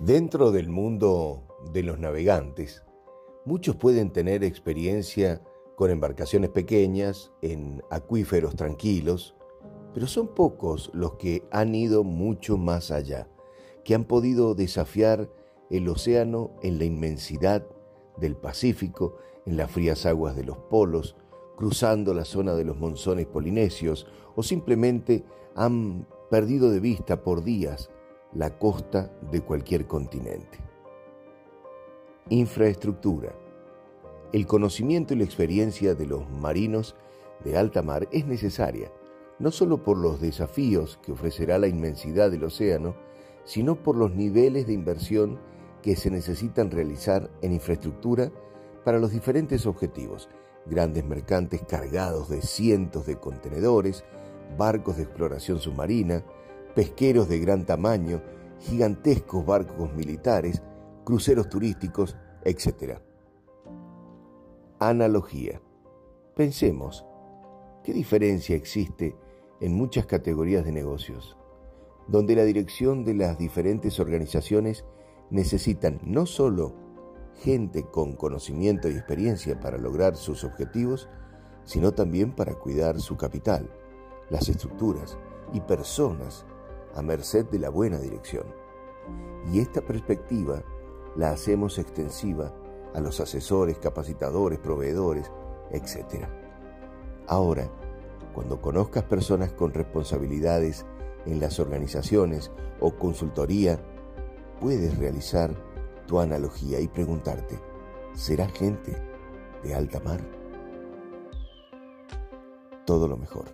Dentro del mundo de los navegantes, muchos pueden tener experiencia con embarcaciones pequeñas, en acuíferos tranquilos, pero son pocos los que han ido mucho más allá, que han podido desafiar el océano en la inmensidad del Pacífico, en las frías aguas de los polos, cruzando la zona de los monzones polinesios, o simplemente han perdido de vista por días la costa de cualquier continente. Infraestructura. El conocimiento y la experiencia de los marinos de alta mar es necesaria, no solo por los desafíos que ofrecerá la inmensidad del océano, sino por los niveles de inversión que se necesitan realizar en infraestructura para los diferentes objetivos, grandes mercantes cargados de cientos de contenedores, barcos de exploración submarina, pesqueros de gran tamaño, gigantescos barcos militares, cruceros turísticos, etc. Analogía. Pensemos, ¿qué diferencia existe en muchas categorías de negocios, donde la dirección de las diferentes organizaciones necesitan no solo gente con conocimiento y experiencia para lograr sus objetivos, sino también para cuidar su capital, las estructuras y personas a merced de la buena dirección. Y esta perspectiva la hacemos extensiva a los asesores, capacitadores, proveedores, etc. Ahora, cuando conozcas personas con responsabilidades en las organizaciones o consultoría, puedes realizar tu analogía y preguntarte, ¿será gente de alta mar? Todo lo mejor.